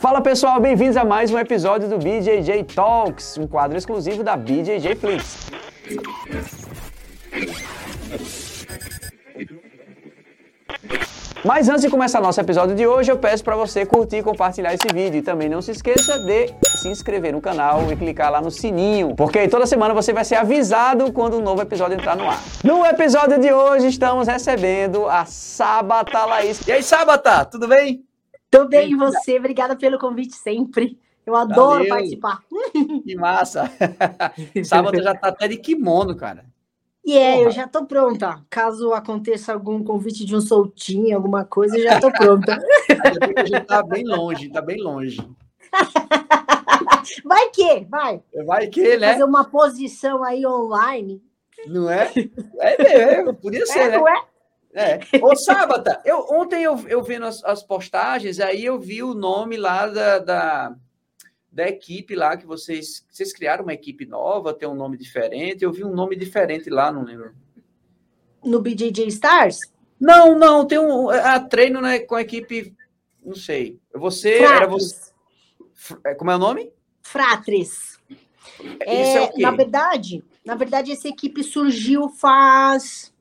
Fala pessoal, bem-vindos a mais um episódio do BJJ Talks, um quadro exclusivo da BJJ Flix. Mas antes de começar nosso episódio de hoje, eu peço para você curtir e compartilhar esse vídeo. E também não se esqueça de se inscrever no canal e clicar lá no sininho, porque toda semana você vai ser avisado quando um novo episódio entrar no ar. No episódio de hoje, estamos recebendo a Sabata Laís. E aí, Sabata, tudo bem? Tudo bem, e você? Obrigada pelo convite sempre. Eu adoro Valeu. participar. Que massa! Sábado já tá até de kimono, cara. E é, eu já tô pronta. Caso aconteça algum convite de um soltinho, alguma coisa, eu já tô pronta. a gente tá bem longe, tá bem longe. Vai que, vai. Vai que, né? Fazer uma posição aí online. Não é? É, é podia ser, é, né? Não é? É. Ô, Sábata, eu, ontem eu, eu vendo as, as, postagens, aí eu vi o nome lá da, da da equipe lá que vocês vocês criaram uma equipe nova, tem um nome diferente. Eu vi um nome diferente lá, não lembro. No BJJ Stars? Não, não, tem um a treino né, com a equipe, não sei. Você Fratres. era você é, Como é o nome? Fratres. É, é na verdade, na verdade essa equipe surgiu faz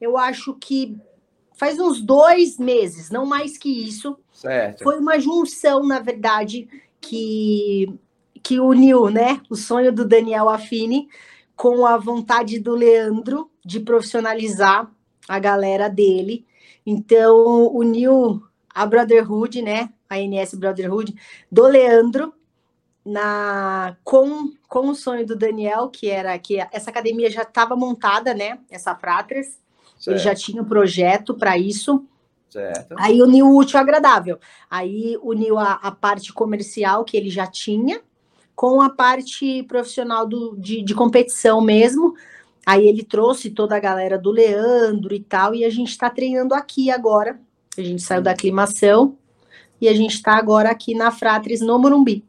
eu acho que faz uns dois meses, não mais que isso. Certo. Foi uma junção, na verdade, que, que uniu né, o sonho do Daniel Affini com a vontade do Leandro de profissionalizar a galera dele. Então, uniu a Brotherhood, né, a NS Brotherhood, do Leandro na com, com o sonho do Daniel, que era que essa academia já estava montada, né, essa Fratres, ele já tinha um projeto para isso. Certo. Aí uniu o útil ao agradável. Aí uniu a, a, parte comercial que ele já tinha com a parte profissional do, de, de competição mesmo. Aí ele trouxe toda a galera do Leandro e tal, e a gente está treinando aqui agora. A gente saiu da aclimação e a gente está agora aqui na Fratres no Morumbi.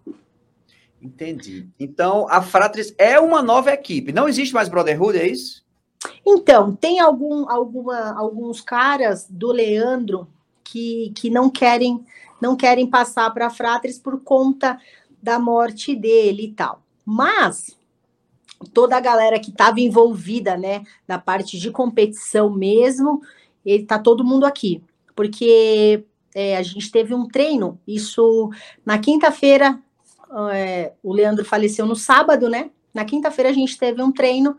Entendi. Então, a Fratres é uma nova equipe. Não existe mais Brotherhood, é isso? Então, tem algum, alguma, alguns caras do Leandro que, que não querem não querem passar para a Fratres por conta da morte dele e tal. Mas toda a galera que estava envolvida, né, na parte de competição mesmo, ele tá todo mundo aqui, porque é, a gente teve um treino, isso na quinta-feira, é, o Leandro faleceu no sábado, né? Na quinta-feira a gente teve um treino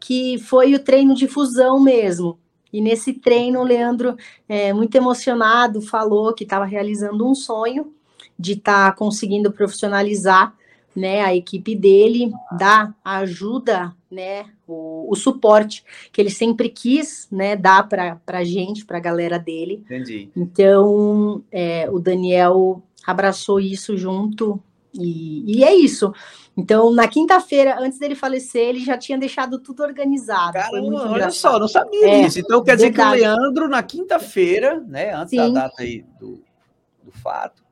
que foi o treino de fusão mesmo. E nesse treino, o Leandro, é, muito emocionado, falou que estava realizando um sonho de estar tá conseguindo profissionalizar né, a equipe dele, dar a ajuda, né, o, o, suporte que ele sempre quis né, dar para a gente, para a galera dele. Entendi. Então, é, o Daniel abraçou isso junto, e, e é isso. Então, na quinta-feira, antes dele falecer, ele já tinha deixado tudo organizado. Caramba, olha só, não sabia é, disso. Então, quer verdade. dizer que o Leandro, na quinta-feira, né, antes Sim. da data aí do, do fato,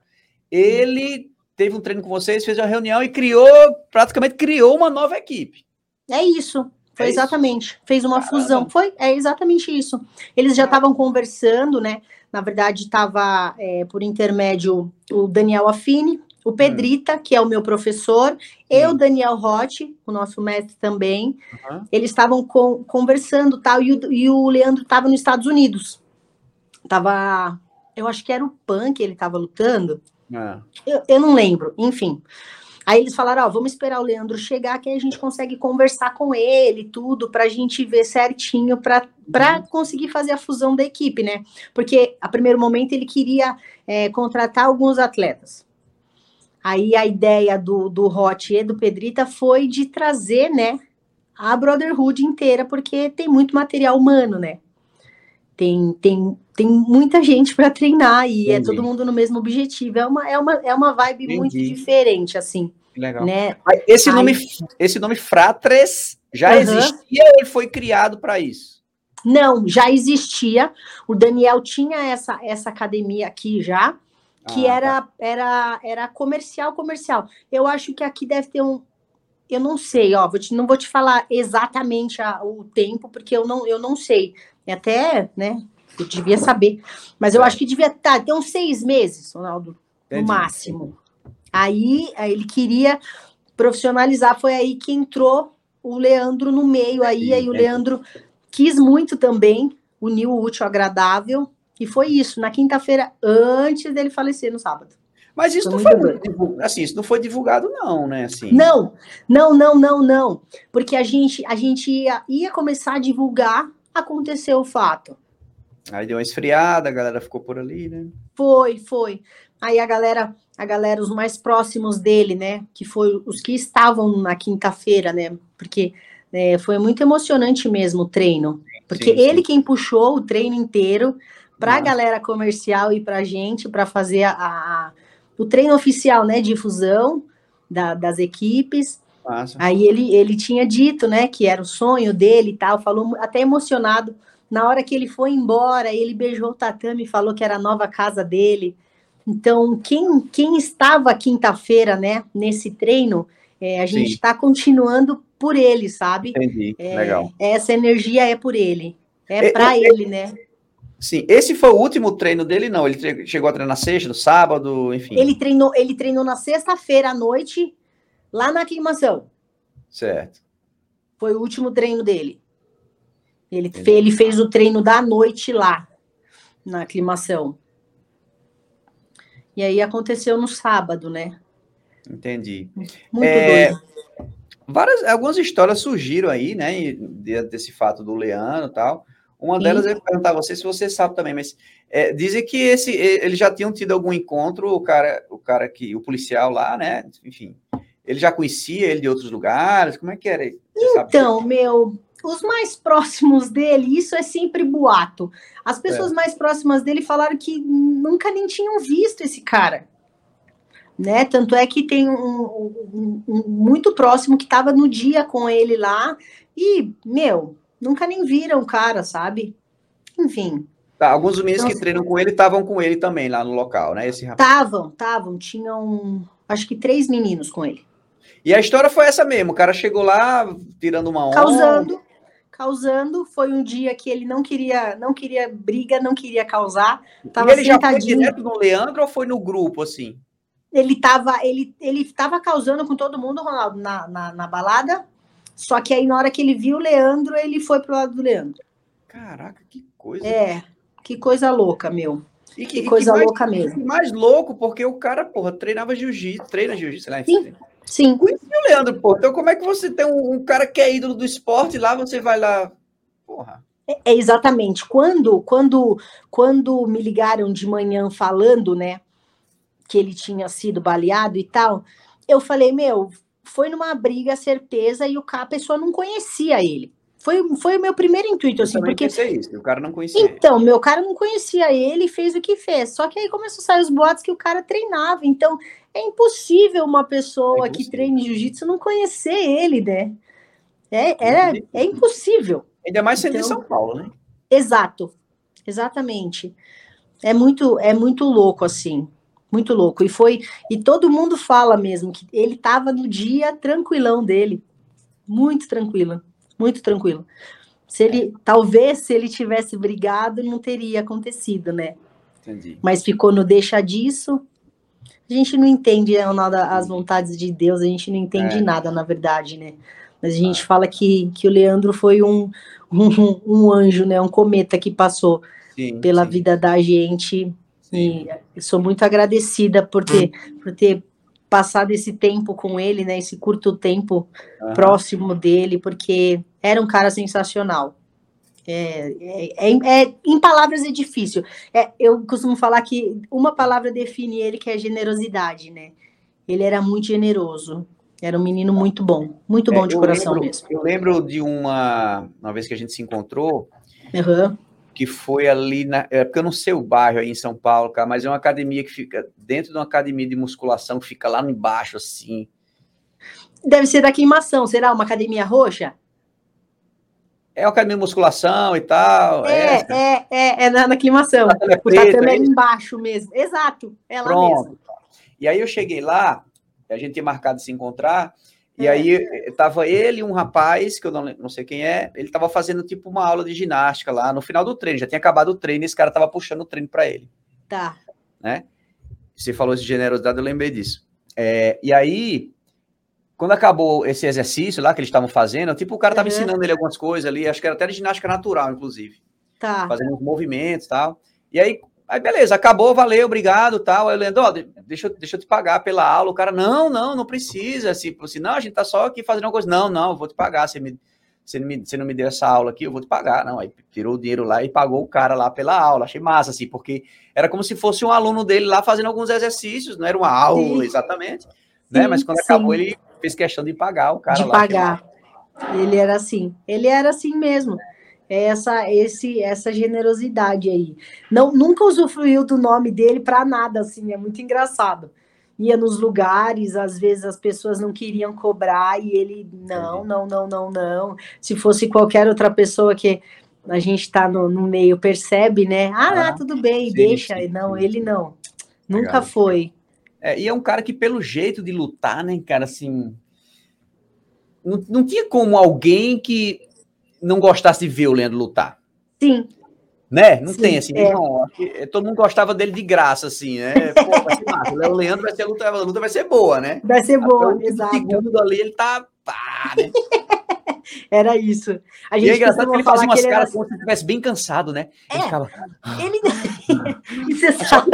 ele teve um treino com vocês, fez uma reunião e criou, praticamente criou uma nova equipe. É isso. Foi é exatamente. Isso? Fez uma Caramba. fusão. Foi, é exatamente isso. Eles já estavam conversando, né? Na verdade, estava é, por intermédio o Daniel Affini, o hum. Pedrita, que é o meu professor, e o Daniel Rotti, o nosso mestre também, uhum. eles estavam conversando tal, e o, e o Leandro estava nos Estados Unidos. Tava, eu acho que era o PAN que ele estava lutando. É. Eu, eu não lembro, enfim. Aí eles falaram, ó, vamos esperar o Leandro chegar, que aí a gente consegue conversar com ele, tudo, para a gente ver certinho, para uhum. conseguir fazer a fusão da equipe, né? Porque, a primeiro momento, ele queria é, contratar alguns atletas. Aí a ideia do, do Hot e do Pedrita foi de trazer, né, a Brotherhood inteira, porque tem muito material humano, né? Tem, tem, tem muita gente para treinar e Entendi. é todo mundo no mesmo objetivo. É uma, é uma, é uma vibe Entendi. muito diferente, assim. Legal. Né? Esse, Aí... nome, esse nome Fratres já uhum. existia ou ele foi criado para isso? Não, já existia. O Daniel tinha essa, essa academia aqui já, que ah, era, tá. era, era comercial, comercial. Eu acho que aqui deve ter um. Eu não sei, ó, vou te, não vou te falar exatamente a, o tempo, porque eu não, eu não sei. É até, né, eu devia saber. Mas eu é. acho que devia estar, tá, tem uns seis meses, Ronaldo. Entendi. no máximo. Aí, aí ele queria profissionalizar, foi aí que entrou o Leandro no meio aí, aí o Leandro quis muito também unir o útil ao agradável, e foi isso, na quinta-feira, antes dele falecer no sábado. Mas isso foi não foi assim, isso não foi divulgado, não, né? Assim. Não, não, não, não, não. Porque a gente, a gente ia, ia começar a divulgar, aconteceu o fato. Aí deu uma esfriada, a galera ficou por ali, né? Foi, foi. Aí a galera, a galera, os mais próximos dele, né? Que foi os que estavam na quinta-feira, né? Porque é, foi muito emocionante mesmo o treino. Porque sim, sim. ele quem puxou o treino inteiro para a galera comercial e para a gente, para fazer a, a, o treino oficial, né? Difusão da, das equipes. Nossa. Aí ele, ele tinha dito, né, que era o sonho dele e tal, falou até emocionado. Na hora que ele foi embora, ele beijou o tatame e falou que era a nova casa dele. Então, quem, quem estava quinta-feira, né, nesse treino, é, a gente está continuando por ele, sabe? Entendi, é, legal. Essa energia é por ele, é, é para ele, né? Sim, esse foi o último treino dele, não? Ele chegou a treinar na sexta, no sábado, enfim. Ele treinou, ele treinou na sexta-feira à noite, lá na aclimação. Certo. Foi o último treino dele. Ele, ele fez o treino da noite lá, na aclimação. E aí aconteceu no sábado, né? Entendi. Muito é, doido. Várias, algumas histórias surgiram aí, né? Desse fato do Leandro e tal. Uma delas eu ia perguntar a você se você sabe também, mas é, dizem que esse eles já tinham tido algum encontro, o cara, o cara que, o policial lá, né? Enfim, ele já conhecia ele de outros lugares? Como é que era? Você então, meu, os mais próximos dele, isso é sempre boato. As pessoas é. mais próximas dele falaram que nunca nem tinham visto esse cara. Né? Tanto é que tem um, um, um muito próximo que estava no dia com ele lá e, meu, nunca nem viram o cara, sabe? Enfim. Tá, alguns meninos então, que treinam com ele estavam com ele também lá no local, né? Esse rapaz. Estavam, estavam. Tinham, acho que três meninos com ele. E a história foi essa mesmo. O cara chegou lá tirando uma onda. Causando, causando. Foi um dia que ele não queria, não queria briga, não queria causar. Tava e ele já foi direto no Leandro ou foi no grupo assim? Ele estava ele, ele tava causando com todo mundo, Ronaldo, na, na, na, balada. Só que aí, na hora que ele viu o Leandro, ele foi pro lado do Leandro. Caraca, que coisa. É, que coisa louca, meu. E que, que coisa que mais, louca mesmo. Mais louco, porque o cara, porra, treinava jiu-jitsu, treina jiu-jitsu, lá Sim. Sim. Conheci o Leandro, pô. Então, como é que você tem um, um, cara que é ídolo do esporte lá, você vai lá. Porra. É, é, exatamente. Quando, quando, quando me ligaram de manhã falando, né, que ele tinha sido baleado e tal, eu falei, meu, foi numa briga, certeza, e o cara, a pessoa não conhecia ele. Foi, foi o meu primeiro intuito, eu assim, porque. Isso, o cara não conhecia. Então, meu cara não conhecia ele e fez o que fez. Só que aí começou a sair os boatos que o cara treinava. Então, é impossível uma pessoa é que treine jiu-jitsu não conhecer ele, né? É, era, é impossível. Ainda mais sendo então, em São Paulo, né? Exato, exatamente. É muito, é muito louco, assim. Muito louco. E foi. E todo mundo fala mesmo que ele estava no dia tranquilão dele. Muito tranquilo muito tranquilo. Se ele, talvez, se ele tivesse brigado, não teria acontecido, né? Entendi. Mas ficou no deixa disso. A gente não entende nada as vontades de Deus, a gente não entende é. nada, na verdade, né? Mas a gente ah. fala que, que o Leandro foi um, um, um anjo, né? Um cometa que passou sim, pela sim. vida da gente. E sou muito agradecida por ter, hum. por ter passado esse tempo com ele, né? Esse curto tempo próximo dele, porque era um cara sensacional. É, é, é, é, em palavras é difícil. É, eu costumo falar que uma palavra define ele, que é generosidade, né? Ele era muito generoso. Era um menino muito bom, muito bom de coração lembro, mesmo. Eu lembro de uma, uma vez que a gente se encontrou, uhum que foi ali na. É, porque eu não sei o bairro aí em São Paulo, cara, mas é uma academia que fica dentro de uma academia de musculação que fica lá embaixo, assim. Deve ser da queimação, será? Uma academia roxa? É uma academia de musculação e tal. É, é, é, é, é na, na queimação. É tatame é, é embaixo mesmo. Exato, é lá Pronto. mesmo. E aí eu cheguei lá, a gente tinha marcado de se encontrar, e aí é. tava ele e um rapaz, que eu não, não sei quem é, ele tava fazendo tipo uma aula de ginástica lá no final do treino, já tinha acabado o treino e esse cara tava puxando o treino para ele. Tá. Né? você falou de generosidade, eu lembrei disso. É, e aí, quando acabou esse exercício lá que eles estavam fazendo, tipo, o cara estava uhum. ensinando ele algumas coisas ali, acho que era até de ginástica natural, inclusive. Tá. Fazendo uns movimentos e tal. E aí, aí, beleza, acabou, valeu, obrigado tal. Aí eu lembro, ó, deixa, deixa eu te pagar pela aula. O cara, não, não, não precisa. Assim, assim, não, a gente tá só aqui fazendo uma coisa. Não, não, eu vou te pagar. Você, me, você, não me, você não me deu essa aula aqui, eu vou te pagar. Não, aí tirou o dinheiro lá e pagou o cara lá pela aula. Achei massa, assim, porque era como se fosse um aluno dele lá fazendo alguns exercícios, não era uma aula sim. exatamente. Né? Sim, Mas quando sim. acabou, ele fez questão de pagar o cara de lá. De pagar. Ele era assim. Ele era assim mesmo essa esse essa generosidade aí. Não nunca usufruiu do nome dele para nada assim, é muito engraçado. Ia nos lugares, às vezes as pessoas não queriam cobrar e ele não, não, não, não, não. Se fosse qualquer outra pessoa que a gente está no, no, meio percebe, né? Ah, ah tudo bem, sim, deixa. Sim, não, sim. ele não. Nunca Legal. foi. É, e é um cara que, pelo jeito de lutar, né, cara, assim. Não, não tinha como alguém que não gostasse de ver o Leandro lutar. Sim. Né? Não Sim, tem assim, é. não, é, todo mundo gostava dele de graça, assim, né? Pô, vai ser massa. O Leandro vai ser a luta, a luta vai ser boa, né? Vai ser boa, exato. segundo ali, ele tá. Pá, né? Era isso. A gente e é engraçado que ele fazia umas caras como se ele estivesse bem cansado, né? Ele é, ficava. Ele. e você sabe.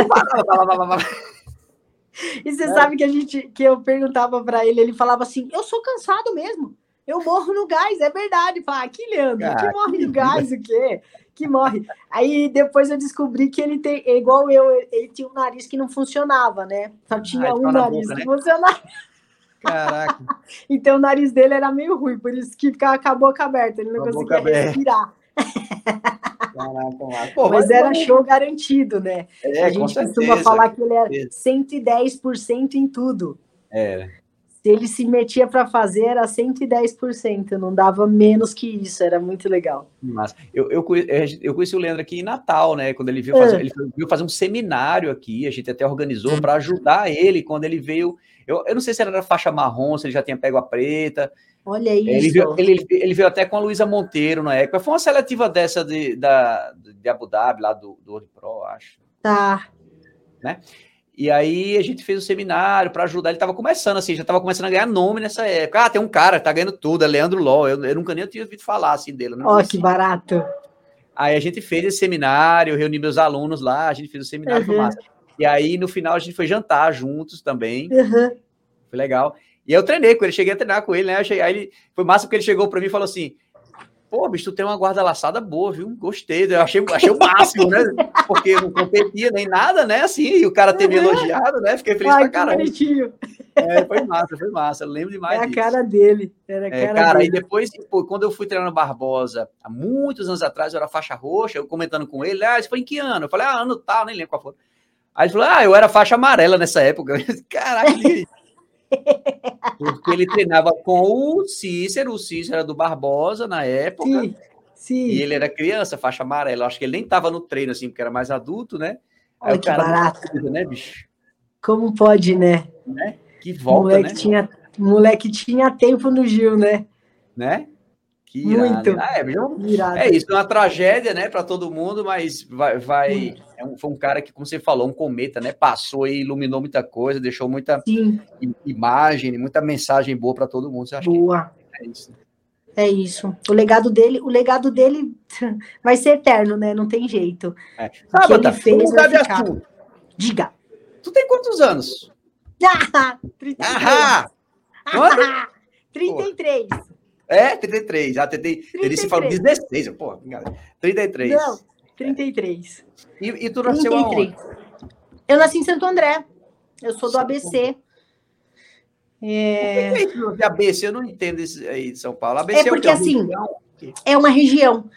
e você é. sabe que a gente que eu perguntava para ele, ele falava assim: eu sou cansado mesmo. Eu morro no gás, é verdade. Fala, que Leandro, ah, que morre no gás, o quê? Que morre. Aí depois eu descobri que ele tem, é igual eu, ele tinha um nariz que não funcionava, né? Só ah, tinha ah, um nariz boca, que né? funcionava. Caraca. então o nariz dele era meio ruim, por isso que ficava com a boca aberta, ele não a conseguia respirar. Caraca, Pô, mas, mas era show garantido, né? É, a gente costuma falar que ele é 110% em tudo. É se ele se metia para fazer, era 110%, não dava menos que isso, era muito legal. Mas eu, eu, eu conheci o Leandro aqui em Natal, né? Quando ele veio fazer, é. ele veio fazer um seminário aqui, a gente até organizou para ajudar ele quando ele veio. Eu, eu não sei se era faixa marrom, se ele já tinha pego a preta. Olha isso. Ele veio, ele, ele veio até com a Luísa Monteiro na época. Foi uma seletiva dessa de, da, de Abu Dhabi, lá do, do World Pro, acho. Tá. Né? E aí a gente fez um seminário para ajudar. Ele estava começando assim, já estava começando a ganhar nome nessa época. Ah, tem um cara que tá ganhando tudo, é Leandro Ló. Eu, eu nunca nem tinha ouvido falar assim dele. Ó, oh, que barato. Aí a gente fez esse seminário, reuni meus alunos lá, a gente fez o seminário, uhum. E aí no final a gente foi jantar juntos também. Uhum. Foi legal. E eu treinei com ele, cheguei a treinar com ele, né? Cheguei, aí ele, foi massa porque ele chegou para mim e falou assim: Pô, bicho, tu tem uma guarda laçada boa, viu? Gostei, eu achei, achei o máximo, né? Porque não competia nem nada, né? Assim, e o cara ter me elogiado, né? Fiquei feliz Ai, pra caramba. Bonitinho. É, foi massa, foi massa. Eu lembro demais. É a cara dele. Era a é, cara, cara dele. e depois, pô, quando eu fui treinando Barbosa, há muitos anos atrás, eu era faixa roxa, eu comentando com ele, ah, isso foi em que ano? Eu falei, ah, ano tal, nem lembro qual foi. Aí ele falou, ah, eu era faixa amarela nessa época. Caraca, porque ele treinava com o Cícero, o Cícero era do Barbosa na época. Sim. Sim. E ele era criança, faixa amarela. Acho que ele nem estava no treino, assim, porque era mais adulto, né? Olha que barato. né, bicho? Como pode, né? né? Que volta, moleque né? Tinha, moleque tinha tempo no Gil, né? Né? Que Muito. Ah, é, é, isso, é uma tragédia, né, para todo mundo, mas vai, vai é um, foi um cara que, como você falou, um cometa, né, passou e iluminou muita coisa, deixou muita Sim. imagem, muita mensagem boa para todo mundo. Você boa. é isso? É isso. O legado dele, o legado dele vai ser eterno, né? Não tem jeito. É. Ah, que ele fez de assunto. Diga. Tu tem quantos anos? Ah, 33. Ah, Quanto? 33. É, 33. Ah, tentei, ele se falou 16. Pô, 33. Não, 33. E, e tu nasceu 33. aonde? Eu nasci em Santo André. Eu sou do ABC. É... Por que ABC? Eu não entendo isso aí de São Paulo. ABC é porque, é assim, é uma região.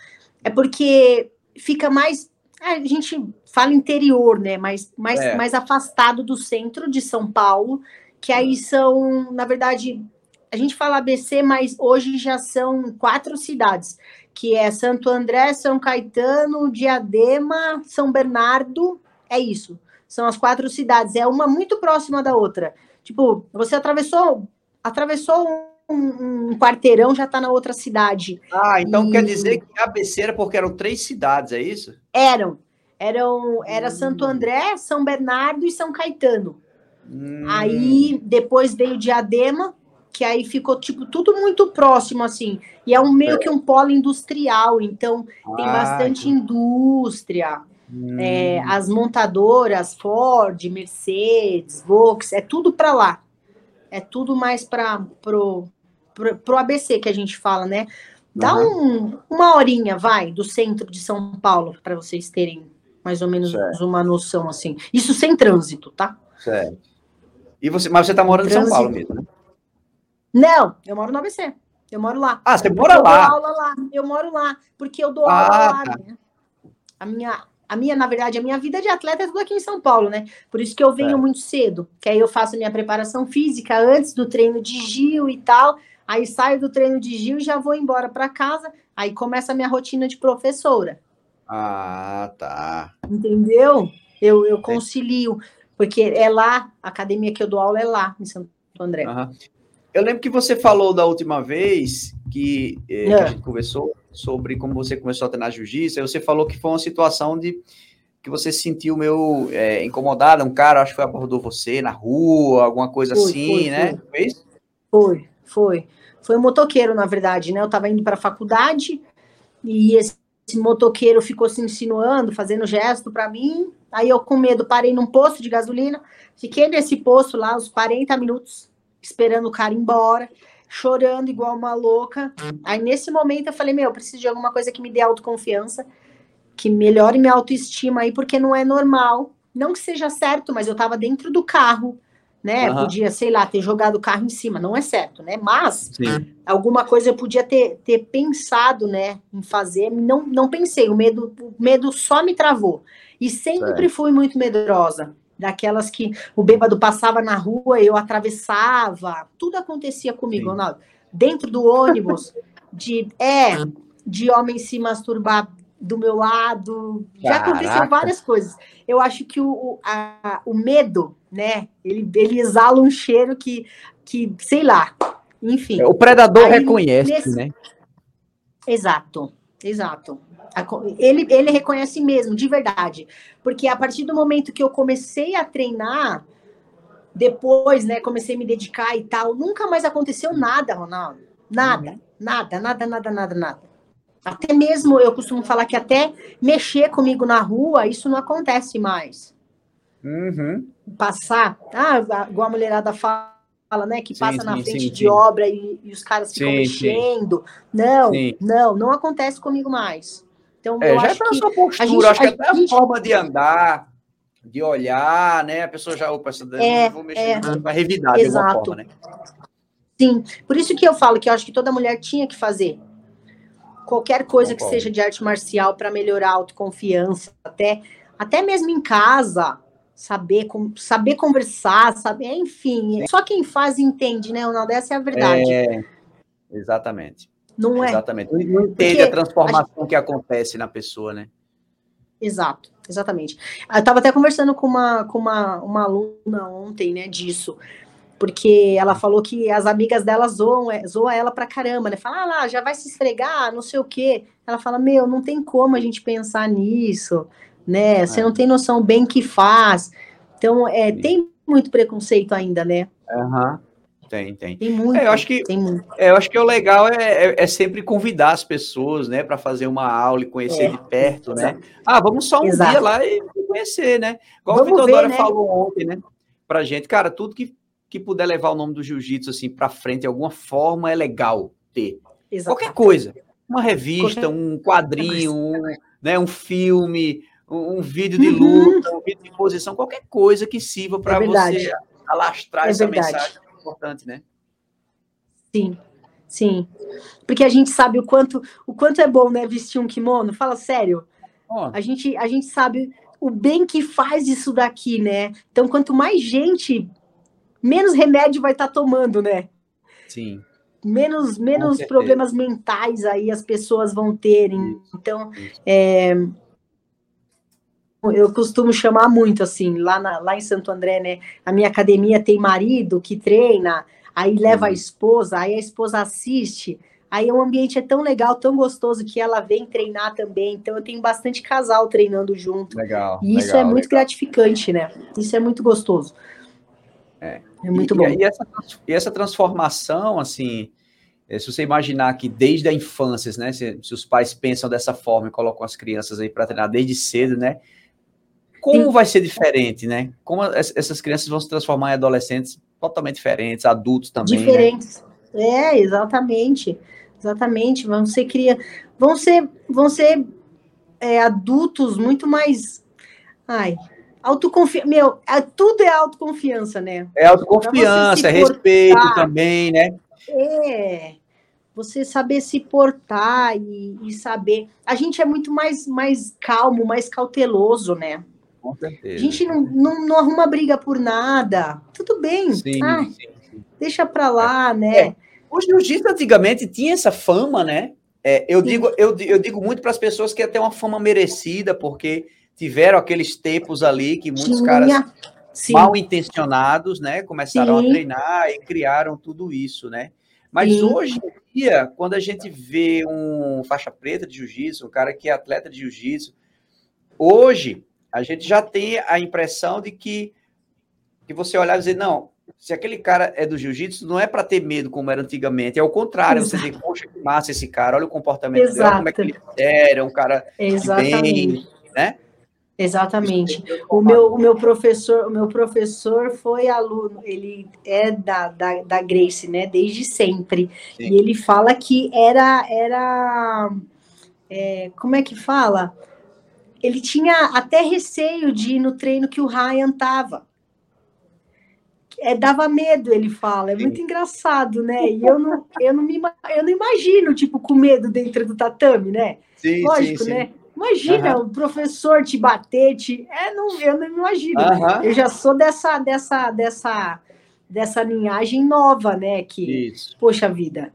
É porque fica mais... A gente fala interior, né? Mais, mais, é. mais afastado do centro de São Paulo, que aí são, na verdade, a gente fala ABC, mas hoje já são quatro cidades, que é Santo André, São Caetano, Diadema, São Bernardo, é isso. São as quatro cidades, é uma muito próxima da outra. Tipo, você atravessou, atravessou um, um quarteirão, já está na outra cidade. Ah, então e... quer dizer que ABC era porque eram três cidades, é isso? Eram. Eram, era Santo André, São Bernardo e São Caetano. Hum. Aí depois veio Diadema, que aí ficou tipo tudo muito próximo assim. E é um meio é. que um polo industrial, então ah, tem bastante indústria. Hum. É, as montadoras, Ford, Mercedes, Volks, é tudo para lá. É tudo mais para pro, pro, pro ABC que a gente fala, né? Dá uhum. um, uma horinha, vai, do centro de São Paulo, para vocês terem mais ou menos certo. uma noção assim. Isso sem trânsito, tá? Certo. E você, mas você tá morando trânsito. em São Paulo mesmo, né? Não, eu moro no ABC. Eu moro lá. Ah, você mora lá? Eu dou aula lá. Eu moro lá, porque eu dou ah, aula lá, tá. né? A minha, a minha, na verdade, a minha vida de atleta é tudo aqui em São Paulo, né? Por isso que eu venho é. muito cedo, que aí eu faço minha preparação física antes do treino de Gil e tal. Aí saio do treino de Gil e já vou embora para casa. Aí começa a minha rotina de professora. Ah, tá. Entendeu? Eu, eu concilio, porque é lá, a academia que eu dou aula é lá, em Santo André. Uhum. Eu lembro que você falou da última vez que, eh, que a é. gente conversou sobre como você começou a treinar jiu-jitsu. Você falou que foi uma situação de que você se sentiu meio é, incomodada. Um cara, acho que foi abordou você na rua, alguma coisa foi, assim, foi, né? Foi. Foi, foi. foi. Um motoqueiro, na verdade, né? Eu estava indo para a faculdade e esse, esse motoqueiro ficou se insinuando, fazendo gesto para mim. Aí eu, com medo, parei num posto de gasolina, fiquei nesse posto lá uns 40 minutos, esperando o cara ir embora, chorando igual uma louca. Aí nesse momento eu falei: Meu, eu preciso de alguma coisa que me dê autoconfiança, que melhore minha autoestima aí, porque não é normal. Não que seja certo, mas eu estava dentro do carro né? Uhum. Podia, sei lá, ter jogado o carro em cima, não é certo, né? Mas Sim. alguma coisa eu podia ter, ter pensado, né, em fazer. Não, não pensei, o medo, o medo só me travou. E sempre fui muito medrosa. Daquelas que o bêbado passava na rua, eu atravessava, tudo acontecia comigo, Ronaldo. Dentro do ônibus, de é, de homem se masturbar do meu lado. Já aconteceu várias coisas. Eu acho que o, a, o medo, né? Ele, ele exala um cheiro que, que sei lá, enfim. É, o predador Aí, reconhece, nesse... né? Exato, exato. Ele, ele reconhece mesmo, de verdade. Porque a partir do momento que eu comecei a treinar, depois, né, comecei a me dedicar e tal, nunca mais aconteceu nada, Ronaldo. Nada, uhum. nada, nada, nada, nada, nada. Até mesmo, eu costumo falar que até mexer comigo na rua, isso não acontece mais. Uhum. Passar, ah, igual a mulherada fala, né, que sim, passa sim, na frente sim, de obra e, e, os caras ficam mexendo. Não, não, não acontece comigo mais. Então, é, eu já acho que sua postura, gente, acho que até a, gente... forma de andar, de olhar, né, a pessoa já, opa, essa é, vou mexer, é, vai revidar exato. de alguma forma, né? Sim, por isso que eu falo que eu acho que toda mulher tinha que fazer qualquer coisa que seja de arte marcial para melhorar a autoconfiança, até, até mesmo em casa, saber, com, saber conversar, saber, enfim. Só quem faz entende, né, Ronaldo? Essa é a verdade. É, exatamente. Não é? Exatamente. Não entende a transformação a gente... que acontece na pessoa, né? Exato, exatamente. Eu estava até conversando com uma, com uma, uma aluna ontem, né, disso porque ela falou que as amigas dela zoam, é, zoam ela pra caramba, né? Fala, ah lá, já vai se esfregar, não sei o quê. Ela fala, meu, não tem como a gente pensar nisso, né? Você é. não tem noção bem que faz. Então, é, tem muito preconceito ainda, né? Uhum. Tem, tem. Tem muito. É, eu acho que, é, eu acho que o legal é, é, é sempre convidar as pessoas, né, para fazer uma aula e conhecer é, de perto, né? Ah, vamos só um exato. dia lá e conhecer, né? Igual vamos o Vitor Dória né? falou ontem, né? Pra gente, cara, tudo que que puder levar o nome do jiu-jitsu assim para frente de alguma forma é legal ter. Qualquer coisa, uma revista, um quadrinho, um, né, um filme, um, um vídeo de uhum. luta, um vídeo de posição, qualquer coisa que sirva para é você alastrar é essa verdade. mensagem é importante, né? Sim, sim. Porque a gente sabe o quanto o quanto é bom, né, vestir um kimono. Fala sério. Oh. A gente a gente sabe o bem que faz isso daqui, né? Então, quanto mais gente menos remédio vai estar tá tomando, né? Sim. Menos, menos problemas mentais aí as pessoas vão terem. Então, é, eu costumo chamar muito assim, lá, na, lá em Santo André, né? A minha academia tem marido que treina, aí leva a esposa, aí a esposa assiste, Aí o ambiente é tão legal, tão gostoso que ela vem treinar também. Então eu tenho bastante casal treinando junto. Legal. E isso legal, é muito legal. gratificante, né? Isso é muito gostoso. É. É muito e, bom. E essa, e essa transformação, assim, eh, se você imaginar que desde a infância, né, se, se os pais pensam dessa forma e colocam as crianças aí para treinar desde cedo, né, como vai ser diferente, né? Como as- essas crianças vão se transformar em adolescentes totalmente diferentes, adultos também, né? Diferentes. É, exatamente. Exatamente. Vão ser cria... vão ser, vão ser é, adultos muito mais. Ai, autoconfiança. Meu, é, tudo é autoconfiança, né? É autoconfiança, é respeito portar. também, né? É. Você saber se portar e, e saber. A gente é muito mais, mais calmo, mais cauteloso, né? Com certeza. A gente não, não, não arruma briga por nada. Tudo bem. Sim, Ai, sim, sim. deixa pra lá, né? É. O jiu-jitsu antigamente tinha essa fama, né? É, eu, Sim. digo, eu, eu digo muito para as pessoas que é até uma fama merecida, porque tiveram aqueles tempos ali que muitos caras Tinha- Sim, mal intencionados, né, começaram Sim. a treinar e criaram tudo isso, né? Mas Sim. hoje em dia, quando a gente vê um faixa preta de jiu-jitsu, um cara que é atleta de jiu-jitsu, hoje a gente já tem a impressão de que, que você olhar e dizer, não, se aquele cara é do jiu-jitsu, não é para ter medo como era antigamente, é o contrário, você diz, poxa, que massa esse cara, olha o comportamento dele, olha como é que ele é, é um cara exatamente. bem, né? Exatamente. O meu, o meu professor, o meu professor foi aluno, ele é da, da, da Grace, né? Desde sempre. Sim. E ele fala que era, era é, como é que fala? Ele tinha até receio de ir no treino que o Ryan tava. É, dava medo, ele fala. É Sim. muito engraçado, né? E eu não, eu, não me, eu não imagino, tipo, com medo dentro do tatame, né? Sim, Lógico, sim, sim. né? Imagina o professor te bater, te... É, não, eu não imagino. Aham. Eu já sou dessa, dessa, dessa, dessa linhagem nova, né? Que, Isso. poxa vida,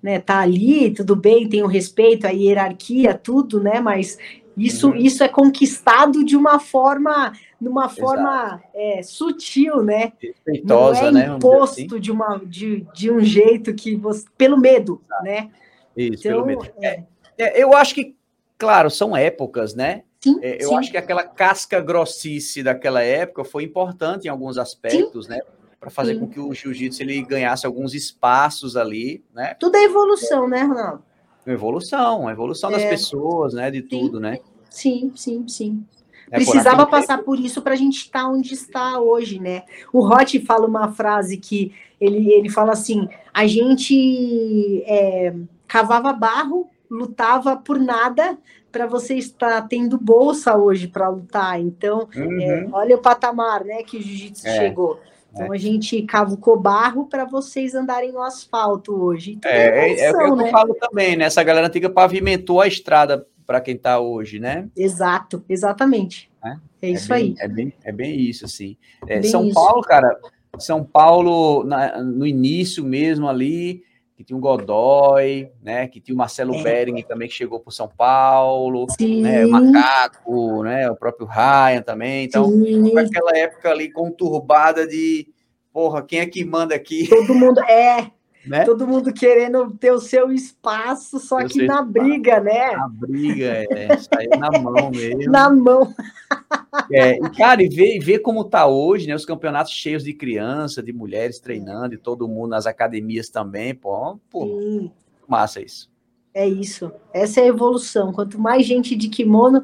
né? Tá ali, tudo bem, tem o respeito, a hierarquia, tudo, né? Mas isso, Uhum. isso é conquistado de uma forma, numa forma é, sutil, né? Respeitosa, não é né? Dizer imposto assim. de, uma, de, de um jeito que você. Pelo medo, né? Isso, Então, pelo menos. é, É, eu acho que, claro, são épocas, né? sim, É, eu sim. acho que aquela casca grossice daquela época foi importante em alguns aspectos, né? Para fazer Sim. com que o jiu-jitsu ele ganhasse alguns espaços ali, né? Tudo é evolução, né, Ronaldo? Uma evolução, uma evolução das É. pessoas, né? De tudo, né? Sim, sim, sim. É, por Precisava aquele passar por isso para a gente estar onde está hoje, né? O Roth fala uma frase que ele, ele fala assim: a gente é, cavava barro, lutava por nada para você estar tendo bolsa hoje para lutar. Então, é, Uhum. olha o patamar, né, que o jiu-jitsu É, chegou. Então a gente cavucou barro para vocês andarem no asfalto hoje. Então, É, é, é o que evolução, eu né? falo também, né? Essa galera antiga pavimentou a estrada para quem está hoje, né? Exato, exatamente. É? É isso bem, aí. É bem, é bem isso, assim. É, Bem São isso. Paulo, cara, São Paulo, na- no início mesmo ali, que tinha o Godoy, né? Que tinha o Marcelo É. Bering também, que chegou para São Paulo, Sim, né? Macaco, né? O próprio Ryan também. Então, sim. foi aquela época ali conturbada de, porra, quem é que manda aqui, Todo mundo é, né? todo mundo querendo ter o seu espaço, só o que na espaço. briga, né? A briga, é, saiu na mão mesmo. Na mão. É, e, cara, e ver, e ver como tá hoje, né? Os campeonatos cheios de criança, de mulheres treinando, e todo mundo nas academias também, pô, pô Sim, massa isso. é isso. Essa é a evolução. Quanto mais gente de kimono,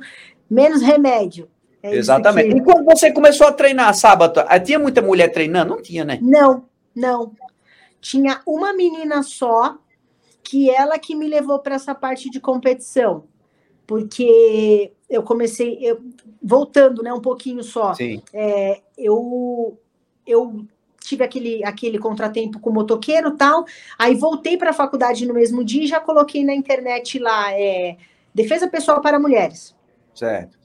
menos remédio. É Exatamente. que- E quando você começou a treinar sábado, ah, tinha muita mulher treinando? Não tinha, né? Não, não. Tinha uma menina só que ela que me levou para essa parte de competição. Porque eu comecei, eu- voltando né, um pouquinho só, é, eu, eu tive aquele, aquele contratempo com o motoqueiro e tal, aí voltei para a faculdade no mesmo dia e já coloquei na internet lá, é, Defesa Pessoal para Mulheres. Certo.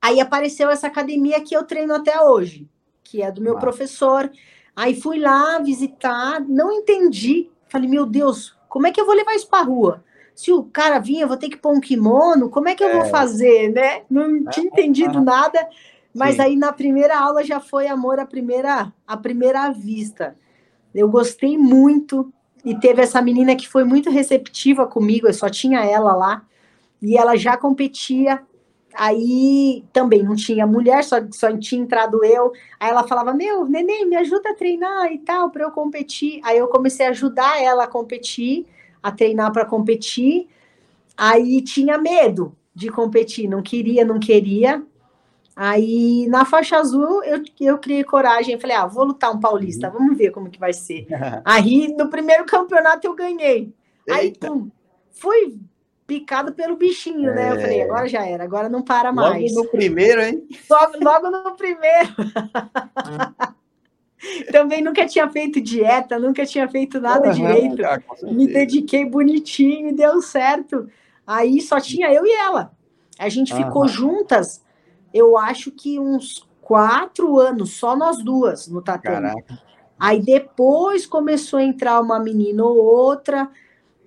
Aí apareceu essa academia que eu treino até hoje, que é do meu professor. Aí fui lá visitar, não entendi. Falei, meu Deus, como é que eu vou levar isso para rua? Se o cara vir, eu vou ter que pôr um kimono, como é que eu vou É. fazer, né? Não tinha entendido nada, mas Sim. aí na primeira aula já foi amor à primeira, à primeira vista. Eu gostei muito, e teve essa menina que foi muito receptiva comigo, eu só tinha ela lá, e ela já competia. Aí também não tinha mulher, só, só tinha entrado eu. Aí ela falava: Meu, neném, me ajuda a treinar e tal, para eu competir. Aí eu comecei a ajudar ela a competir, a treinar para competir. Aí tinha medo de competir, não queria, não queria. Aí na faixa azul eu, eu criei coragem, falei, ah, vou lutar um paulista, uhum. vamos ver como que vai ser. Aí no primeiro campeonato eu ganhei. Aí pum, fui picado pelo bichinho, é. né? Eu falei, é. agora já era, agora não para mais. Logo no primeiro, hein? Logo, logo no primeiro. Também nunca tinha feito dieta, nunca tinha feito nada uhum, direito. Ah, Me dediquei bonitinho e deu certo. Aí só tinha eu e ela. A gente uhum. ficou juntas eu acho que uns quatro anos, só nós duas no tatame. Caraca. Aí depois começou a entrar uma menina ou outra,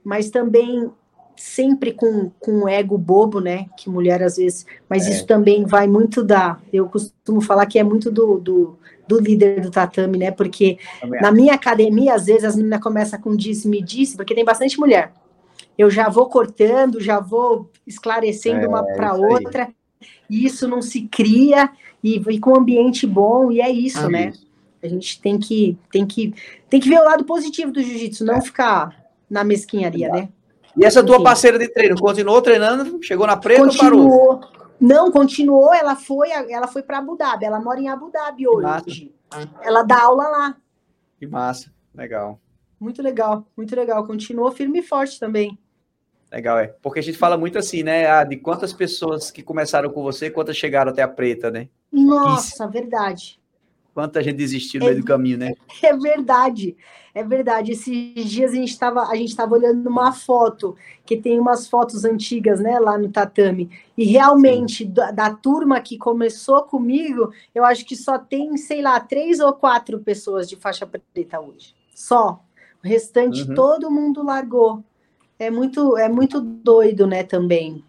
mas também sempre com, com ego bobo, né? Que mulher às vezes. Mas é. isso também vai muito da. Eu costumo falar que é muito do, do, do líder do tatame, né? Porque na minha academia, às vezes as meninas começam com disse-me disse, porque tem bastante mulher. Eu já vou cortando, já vou esclarecendo é, uma para outra. Aí isso não se cria e, e com um ambiente bom, e é isso, ah, né? Isso. A gente tem que, tem, que, tem que ver o lado positivo do jiu-jitsu, não é. ficar na mesquinharia, né? E essa tua parceira de treino continuou treinando? Chegou na preta continuou. ou parou? Não, continuou. Ela foi, ela foi para Abu Dhabi. Ela mora em Abu Dhabi hoje. Ela dá aula lá. Que massa, legal. Muito legal, muito legal. Continuou firme e forte também. Legal, é. Porque a gente fala muito assim, né? Ah, de quantas pessoas que começaram com você, quantas chegaram até a preta, né? Nossa, verdade. Quanta gente desistiu no é, meio do caminho, né? É verdade, é verdade. Esses dias a gente estava a gente estava olhando uma foto que tem umas fotos antigas, né, lá no tatame. E realmente da, da, turma que começou comigo, eu acho que só tem, sei lá, três ou quatro pessoas de faixa preta hoje. Só. O restante uhum. todo mundo largou é muito, é muito doido, né, também.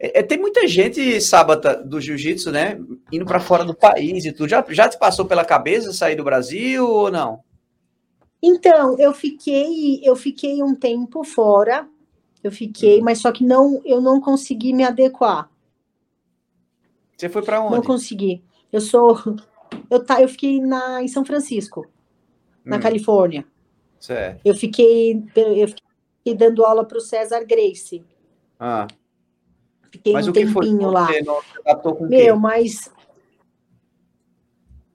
É, é tem muita gente, Sábata, do jiu-jitsu, né, indo para fora do país e tudo. Já, já te passou pela cabeça sair do Brasil ou não? Então, eu fiquei, eu fiquei um tempo fora, eu fiquei, hum. mas só que não, eu não consegui me adequar. Você foi para onde? Não consegui. Eu sou, eu tá, eu fiquei na em São Francisco, na hum. Califórnia. Certo. Eu fiquei, eu fiquei dando aula para o César Grace. Ah. Fiquei mas um tempinho lá. Meu, mas.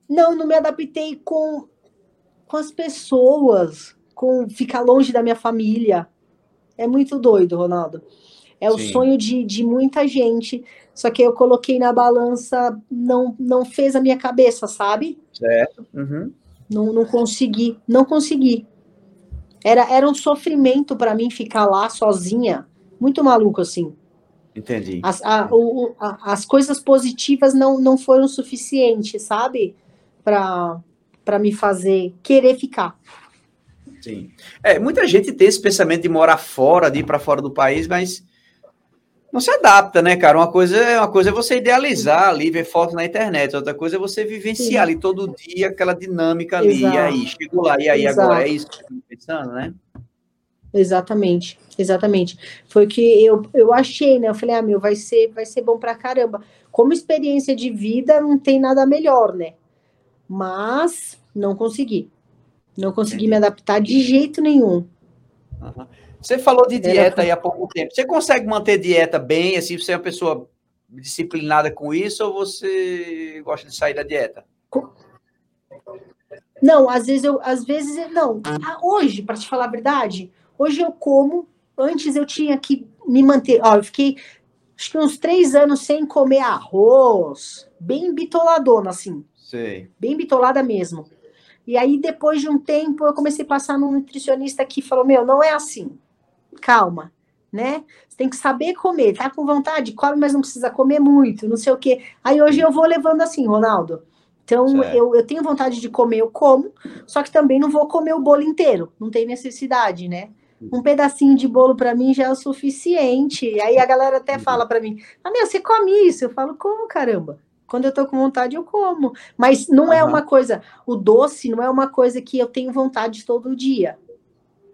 Não, não me adaptei com, com as pessoas, com ficar longe da minha família. É muito doido, Ronaldo. É Sim. o sonho de, de muita gente. Só que eu coloquei na balança, não, não fez a minha cabeça, sabe? Certo. Uhum. Não, não consegui, não consegui. Era, era um sofrimento para mim ficar lá sozinha. Muito maluco, assim. Entendi. As, a, o, a, as coisas positivas não, não foram suficientes, sabe? Para me fazer querer ficar. Sim. É, muita gente tem esse pensamento de morar fora, de ir para fora do país, mas não se adapta, né, cara? Uma coisa, uma coisa é você idealizar ali, ver fotos na internet, outra coisa é você vivenciar Sim. ali todo dia aquela dinâmica ali, Exato. e aí, chegou lá, e aí, Exato. agora é isso que eu pensando, né? Exatamente, exatamente. Foi o que eu, eu achei, né? Eu falei, ah, meu, vai ser, vai ser bom pra caramba. Como experiência de vida, não tem nada melhor, né? Mas não consegui. Não consegui me adaptar de jeito nenhum. Uhum. Você falou de dieta aí há pouco tempo. Você consegue manter dieta bem, assim, você é uma pessoa disciplinada com isso, ou você gosta de sair da dieta? Não, às vezes eu, às vezes não. Ah, hoje, para te falar a verdade, hoje eu como. Antes eu tinha que me manter. Ó, eu fiquei acho que uns três anos sem comer arroz, bem bitoladona, assim. Sei. Bem bitolada mesmo. E aí, depois de um tempo, eu comecei a passar num nutricionista que falou: Meu, não é assim calma, né? Você tem que saber comer, tá com vontade? Come, mas não precisa comer muito, não sei o quê. Aí hoje eu vou levando assim, Ronaldo. Então, eu, eu tenho vontade de comer, eu como, só que também não vou comer o bolo inteiro, não tem necessidade, né? Um pedacinho de bolo para mim já é o suficiente. Aí a galera até fala para mim: Ah, meu, você come isso? Eu falo: Como, caramba? Quando eu tô com vontade, eu como. Mas não uhum. é uma coisa, o doce não é uma coisa que eu tenho vontade todo dia.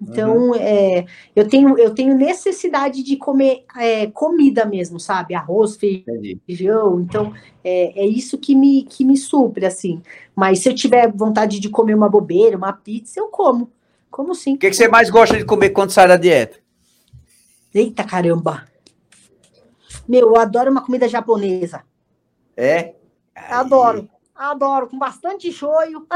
Então, uhum. é, eu, tenho, eu tenho necessidade de comer é, comida mesmo, sabe? Arroz, feijão. Então, é, é isso que me, que me supre, assim. Mas se eu tiver vontade de comer uma bobeira, uma pizza, eu como. Como sim. O que, que você mais gosta de comer quando sai da dieta? Eita caramba! Meu, eu adoro uma comida japonesa. É? Adoro. Adoro, com bastante shoyu.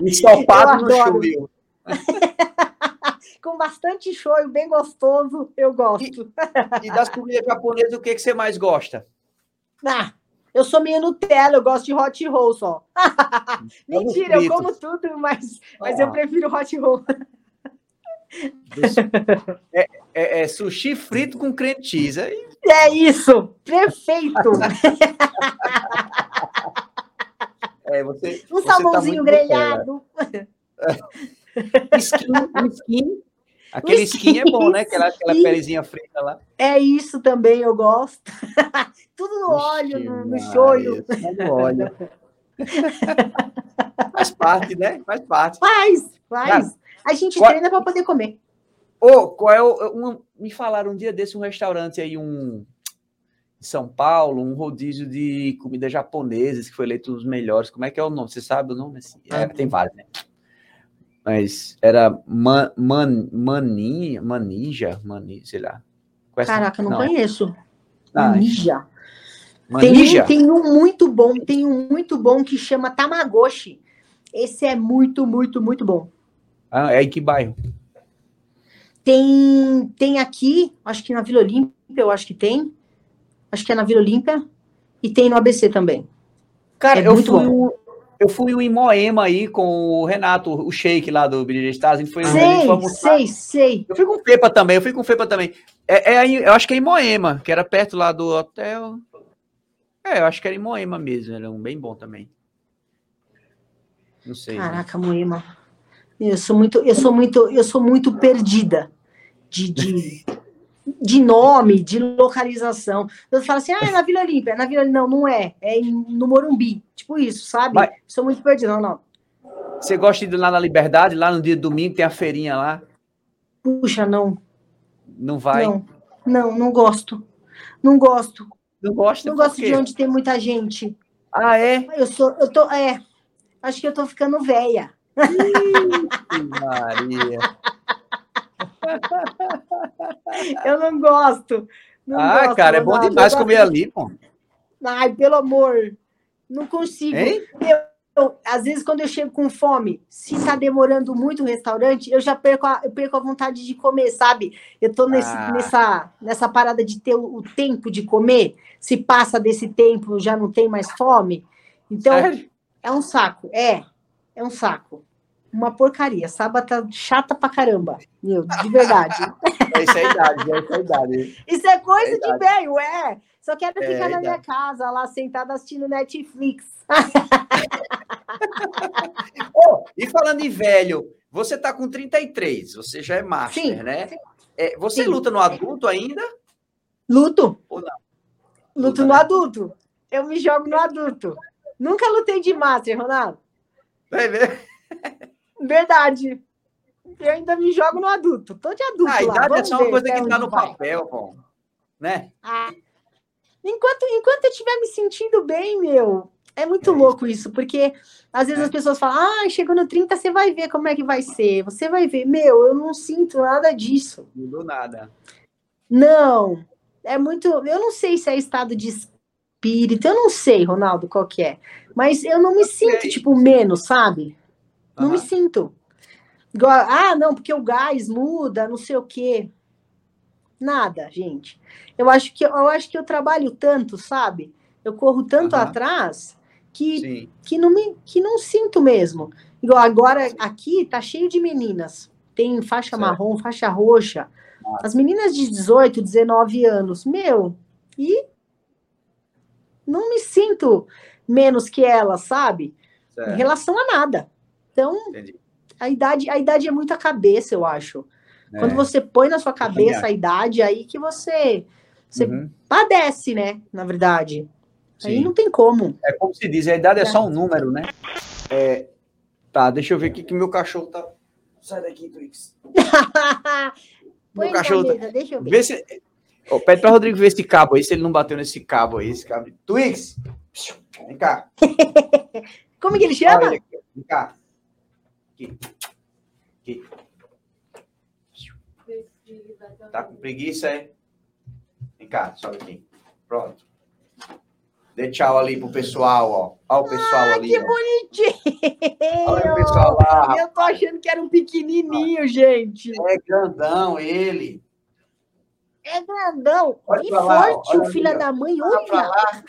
Ensopado no shoyu. com bastante shoyu, bem gostoso, eu gosto. E, e das comidas japonesas, o que, que você mais gosta? Ah, eu sou meio Nutella, eu gosto de hot roll só. Mentira, eu como tudo, mas, mas ah. eu prefiro hot roll. É, é, é, sushi frito com creme cheese. É, é isso, perfeito. É, você, um salmãozinho tá grelhado. skin, skin. Aquele skin, skin, é bom, né? Aquela, aquela pelezinha frita lá. É isso também, eu gosto. Tudo no óleo, no, no shoyu. No óleo. faz parte, né? Faz parte. Faz, faz. A gente qual... treina para poder comer. Ô, oh, qual é o. Me falaram um dia desse um restaurante aí, um. Em São Paulo, um rodízio de comida japonesas que foi eleito um dos melhores. Como é que é o nome? Você sabe o nome? Assim? É, tem vários, né? Mas era man, man, mani, manija, mani, sei lá. Caraca, não, não, conheço. Ah, manija. Tem, tem um muito bom, tem um muito bom que chama Tamagotchi. Esse é muito, muito, muito bom. Ah, é em que bairro? Tem, tem aqui, acho que na Vila Olímpia, eu acho que tem. Acho que é na Vila Olímpia. E tem no ABC também. Cara, é eu, fui, eu fui em Moema aí com o Renato, o Sheik lá do Billy Stars. A gente foi, sei, a gente foi sei, sei. Eu fui com o Fepa também, eu fui com o Fepa também. É, é, eu acho que é em Moema, que era perto lá do hotel. É, eu acho que era em Moema mesmo, era um bem bom também. Não sei. Caraca, Moema. Eu sou muito, eu sou muito, eu sou muito perdida de, de, de nome, de localização. Eu falo assim, ah, é na Vila Olímpia. Na Vila não, não é. É no Morumbi. Tipo isso, sabe? Mas, sou muito perdida. Não, não. Você gosta de ir lá na Liberdade? Lá no dia de domingo tem a feirinha lá? Puxa, não. Não vai? Não, não, não gosto. Não gosto. Não gosta? Não gosto de onde tem muita gente. Ah, é? Eu sou, eu tô, é. Acho que eu tô ficando velha. Maria. Eu não gosto. Não ah, gosto, cara, é bom demais comer ali, pô. Ai, pelo amor. Não consigo. Eu, eu, às vezes, quando eu chego com fome, se tá demorando muito o restaurante, eu já perco a, eu perco a vontade de comer, sabe? Eu tô nesse, ah. nessa, nessa parada de ter o, o, tempo de comer. Se passa desse tempo, já não tem mais fome. Então, Sério? é um saco. É, é um saco uma porcaria. Sábado tá chata pra caramba. Meu, de verdade. Isso é idade, é, isso é idade. Isso é coisa é de velho, é. Só quero é, ficar na minha casa, lá sentada assistindo Netflix. e falando em velho, você tá com 33, você já é master, sim, né? Sim. É, você sim. luta no adulto ainda? Luto. Ou não? Luto luta, no né? adulto. Eu me jogo no adulto. Nunca lutei de master, Ronaldo. Vai ver. Verdade. Eu ainda me jogo no adulto. Tô de adulto. Ah, a idade é só uma coisa que tá no vai. papel, bom. Né? Ah. Enquanto, enquanto eu estiver me sentindo bem, meu, é muito é louco isso, porque às vezes é. as pessoas falam, ah, chegou no 30, você vai ver como é que vai ser. Você vai ver. Meu, eu não sinto nada disso. Mudou nada. Não. É muito. Eu não sei se é estado de espírito, eu não sei, Ronaldo, qual que é. Mas eu não me sinto, tipo, menos, sabe? Não uhum. me sinto. Igual, ah, não, porque o gás muda, não sei o quê. Nada, gente. Eu acho que eu acho que eu trabalho tanto, sabe? Eu corro tanto uhum. atrás que, que não me que não sinto mesmo. Igual agora aqui tá cheio de meninas. Tem faixa certo. marrom, faixa roxa. As meninas de 18, 19 anos, meu, e não me sinto menos que elas, sabe? Certo. Em relação a nada. Então, a idade, a idade é muita cabeça, eu acho. É. Quando você põe na sua cabeça a idade, aí que você, você uhum. padece, né? Na verdade. Sim. Aí não tem como. É como se diz, a idade é só um número, né? É, Tá, deixa eu ver aqui que meu cachorro tá. Sai daqui, Twix. Meu cachorro na tá... mesa, deixa eu ver. Vê se... Oh, pede pra Rodrigo ver esse cabo aí, se ele não bateu nesse cabo aí. Esse cabo. Twix! Vem cá. Como que ele chama? Aqui, Vem cá. Aqui. Aqui. Tá com preguiça, é? Vem cá, sobe aqui. Pronto. Dê tchau ali pro pessoal, ó. Olha o pessoal Ah, ali. que ó. bonitinho! Olha o pessoal lá. Eu tô achando que era um pequenininho, gente. É grandão ele. É grandão. Olha que lá, forte, olha o filho da mãe. Olha pra lá.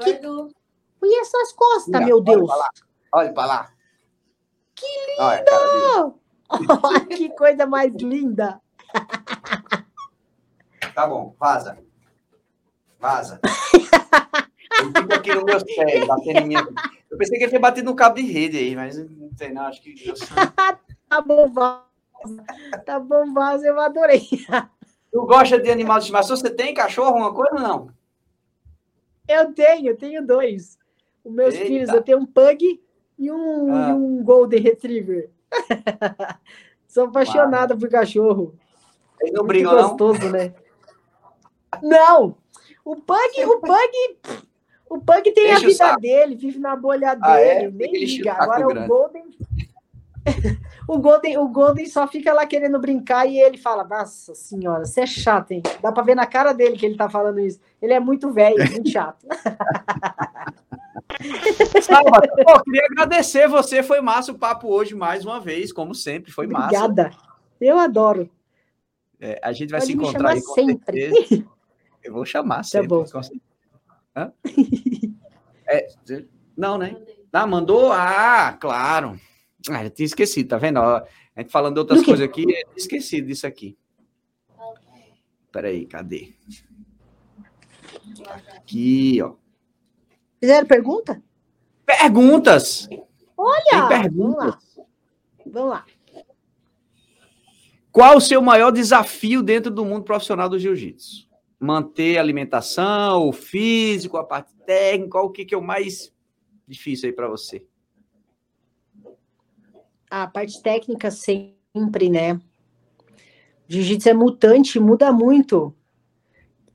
Olha essas costas, Olha, meu olha Deus. pra lá. Olha pra lá. Que lindo! Olha que coisa mais linda. Tá bom, vaza. Vaza. Fica aqui no meu batendo em mim. Eu pensei que ele tinha batido no cabo de rede aí, mas não sei não, acho que... Tá bom, Vaza. Tá bom, Vaza, eu adorei. Tu gosta de animal de estimação? Você tem cachorro, alguma coisa ou não? Eu tenho, eu tenho dois. Os meus Eita. filhos, eu tenho um pug e um, Ah. e um golden retriever. Sou apaixonada por cachorro. Eles não brigam, não? gostoso, né? Não! O Pug, o Pug, o Pug tem Enche a o vida dele, vive na bolha Ah, é? dele, nem liga. Agora o grande. Golden. o Golden, o Golden só fica lá querendo brincar e ele fala: Nossa senhora, você é chato, hein? Dá pra ver na cara dele que ele tá falando isso. Ele é muito velho, muito chato. Sábado. Pô, queria agradecer você, foi massa o papo hoje mais uma vez, como sempre, foi massa. Obrigada. Eu adoro. É, a gente vai Pode se encontrar aí sempre. certeza. Eu vou chamar sempre. bom. com certeza. Hã? É, não, né? Ah, mandou? Ah, claro. Ah, eu tinha esquecido, tá vendo? Ó, a gente falando de outras coisas aqui, eu tinha esquecido disso aqui. Peraí, cadê? Aqui, ó. Fizeram pergunta? Perguntas! Olha! Tem Vamos perguntas. lá. Vamos lá. Qual o seu maior desafio dentro do mundo profissional do jiu-jitsu? Manter a alimentação, o físico, a parte técnica, o que, que é o mais difícil aí para você? A parte técnica sempre, né? Jiu-jitsu é mutante, muda muito.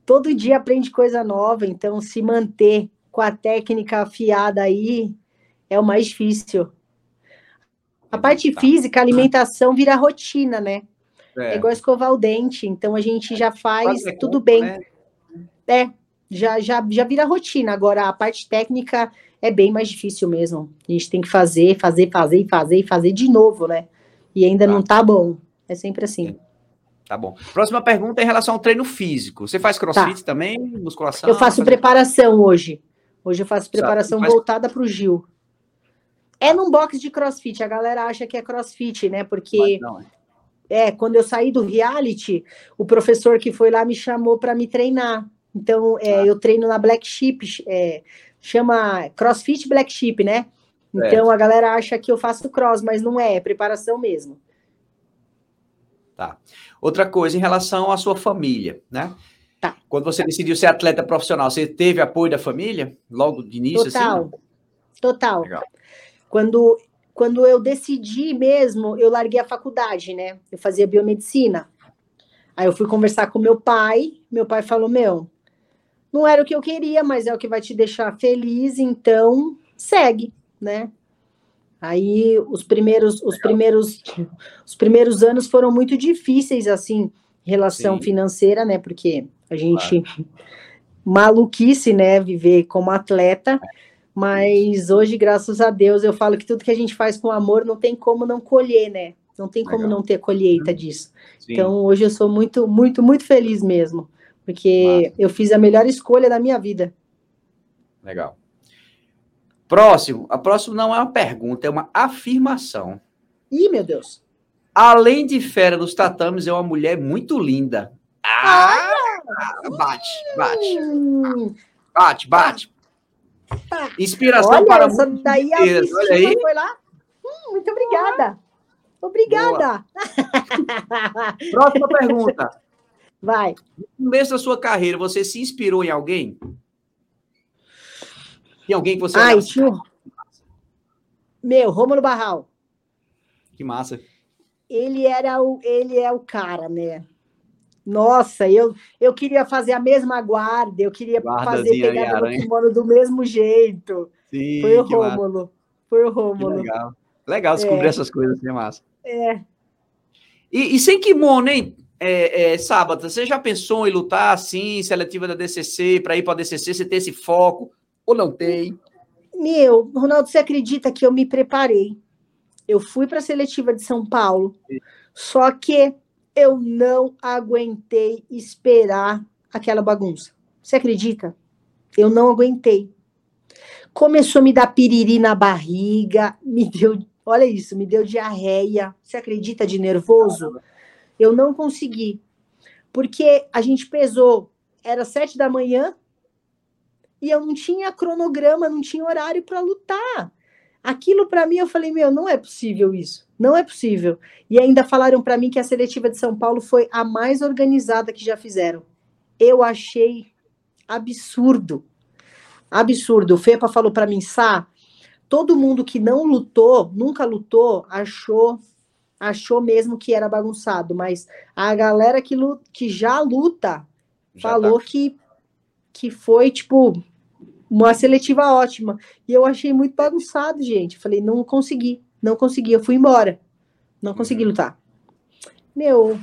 Todo dia aprende coisa nova, então se manter com a técnica afiada aí é o mais difícil. A parte física, a alimentação vira rotina, né? É É, igual escovar o dente, então a gente já faz quase é tudo conta, bem. né? É, já, já, já vira rotina. Agora, a parte técnica é bem mais difícil mesmo. A gente tem que fazer, fazer, fazer, e fazer e fazer de novo, né? E ainda Tá. não tá bom. É sempre assim. Tá bom. Próxima pergunta é em relação ao treino físico. Você faz crossfit também? Musculação? Tá. Eu faço Faz- preparação hoje. Hoje eu faço preparação Faz- voltada para o Gil. É num box de crossfit. A galera acha que é crossfit, né? Porque, Não, é. É, quando eu saí do reality, o professor que foi lá me chamou para me treinar. Então, é, Ah. eu treino na Black Sheep, é, chama CrossFit Black Sheep, né? Então, a galera acha que eu faço cross, mas não é, é preparação mesmo. Outra coisa, em relação à sua família, né? Tá. Quando você decidiu ser atleta profissional, você teve apoio da família? Logo de início, Total. assim? Total. Legal. Quando, quando eu decidi mesmo, eu larguei a faculdade, né? Eu fazia biomedicina. Aí eu fui conversar com meu pai. Meu pai falou: Meu, não era o que eu queria, mas é o que vai te deixar feliz, então segue, né? Aí os primeiros, os primeiros, os primeiros anos foram muito difíceis, assim, em relação Sim. financeira, né? Porque a gente maluquice, né? Viver como atleta. Mas hoje, graças a Deus, eu falo que tudo que a gente faz com amor não tem como não colher, né? Não tem como Legal. não ter colheita disso. Sim. Então, hoje eu sou muito, muito, muito feliz mesmo. Porque eu fiz a melhor escolha da minha vida. Legal. Próximo. A próxima não é uma pergunta, é uma afirmação. Ih, meu Deus. Além de fera nos tatames, é uma mulher muito linda. Ah! Bate, bate, Hum, bate, bate. Inspiração olha, para essa daí a. Olha aí. foi lá. Hum, muito obrigada. Obrigada. Próxima pergunta. Vai. No começo da sua carreira, você se inspirou em alguém? Tem alguém que você Ai, um- Meu, Rômulo Barral. Que massa. Ele era o, ele é o cara, né? Nossa, eu, eu queria fazer a mesma guarda, eu queria fazer pegada no kimono do mesmo jeito. Sim, Foi o Rômulo. Massa. Foi o Rômulo. legal. Legal descobrir é. essas coisas, né, massa? É. E, e sem kimono, hein? É, é, sábado, você já pensou em lutar assim, seletiva da DCC, para ir para a DCC, você tem esse foco ou não tem? Meu, Ronaldo, você acredita que eu me preparei? Eu fui para a seletiva de São Paulo, Sim. só que eu não aguentei esperar aquela bagunça. Você acredita? Eu não aguentei. Começou a me dar piriri na barriga, me deu, olha isso, me deu diarreia. Você acredita de nervoso? Eu não consegui. Porque a gente pesou, era sete da manhã, e eu não tinha cronograma, não tinha horário para lutar. Aquilo para mim, eu falei, meu, não é possível isso. Não é possível. E ainda falaram para mim que a seletiva de São Paulo foi a mais organizada que já fizeram. Eu achei absurdo. Absurdo. O Fepa falou para mim, Sá, todo mundo que não lutou, nunca lutou, achou achou mesmo que era bagunçado, mas a galera que, luta, que já luta já falou tá. que, que foi, tipo, uma seletiva ótima. E eu achei muito bagunçado, gente. Falei, não consegui, não consegui, eu fui embora. Não consegui uhum. lutar. Meu,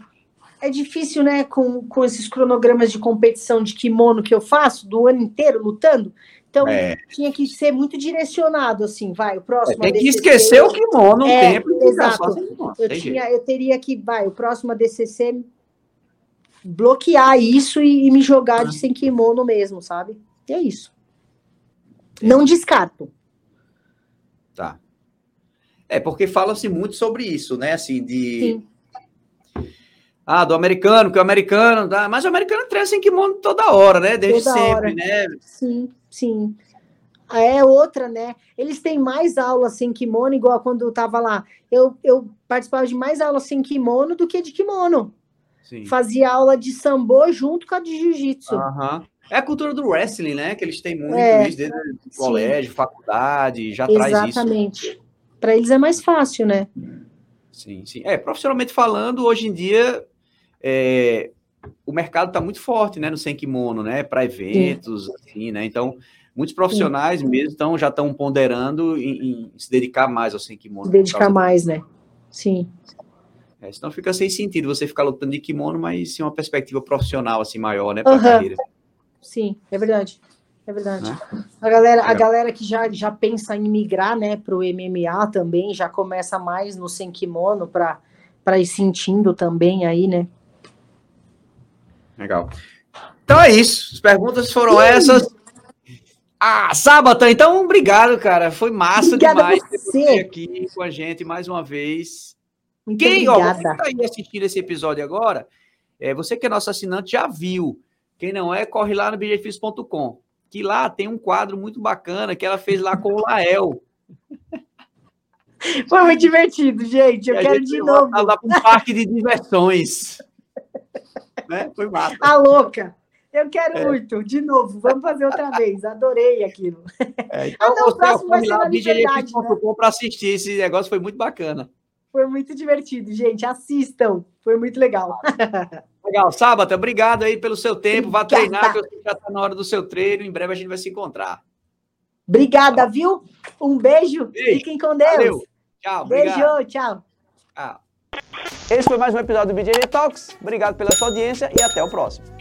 é difícil, né, com, com esses cronogramas de competição de kimono que eu faço, do ano inteiro lutando. Então, é. tinha que ser muito direcionado, assim, vai, o próximo. É, tem que esquecer o kimono um é, tempo. Exato. Eu, tinha, eu teria que, vai, o próximo ADCC bloquear isso e, e me jogar de ah. sem kimono mesmo, sabe? E é isso. Não descarto. Tá. É, porque fala-se muito sobre isso, né? Assim, de. Sim. Ah, do americano, que o americano, tá? mas o americano treina sem kimono toda hora, né? Desde toda sempre, hora. né? Sim. Sim. É outra, né? Eles têm mais aulas sem kimono, igual quando eu tava lá. Eu, eu participava de mais aulas sem kimono do que de kimono. Sim. Fazia aula de sambo junto com a de jiu-jitsu. Uhum. É a cultura do wrestling, né? Que eles têm muito é, isso desde o colégio, faculdade, já Exatamente. traz isso. Exatamente. Para eles é mais fácil, né? Sim, sim. É, profissionalmente falando, hoje em dia, é, o mercado está muito forte, né, no sem kimono, né, para eventos, Sim. assim, né, então muitos profissionais Sim. mesmo estão já estão ponderando em, em, se dedicar mais ao sem kimono. Dedicar mais, né? Sim. É, senão fica sem sentido você ficar lutando de kimono, mas sim uma perspectiva profissional assim maior, né, para uhum. carreira. Sim, é verdade. É verdade. Né? A galera, a galera que já, já pensa em migrar, né, para o MMA também, já começa mais no sem kimono para para ir sentindo também aí, né? Legal. Então é isso. As perguntas foram essas. Ah, sábado, então obrigado, cara. Foi massa Obrigada demais ter você aqui com a gente mais uma vez. Muito Quem, obrigada. ó, você que tá aí assistindo esse episódio agora, é, você que é nosso assinante já viu. Quem não é, corre lá no bjfis.com. Que lá tem um quadro muito bacana que ela fez lá com o Lael. Foi muito divertido, gente. Eu quero de novo. Lá para um parque de diversões né? Foi massa. A louca. Eu quero é. muito, de novo, vamos fazer outra vez. Adorei aquilo. É, então, ah, não, você próximo vai ser lá né? para assistir. Esse negócio foi muito bacana. Foi muito divertido, gente. Assistam. Foi muito legal. Legal. Sábado, obrigado aí pelo seu tempo. Vá treinar, que eu sei que já está na hora do seu treino. Em breve a gente vai se encontrar. Obrigada, viu? Um beijo. beijo. Fiquem com Deus. Valeu. Tchau. Beijo, obrigado. tchau. Tchau. Esse foi mais um episódio do BJ Talks. Obrigado pela sua audiência e até o próximo.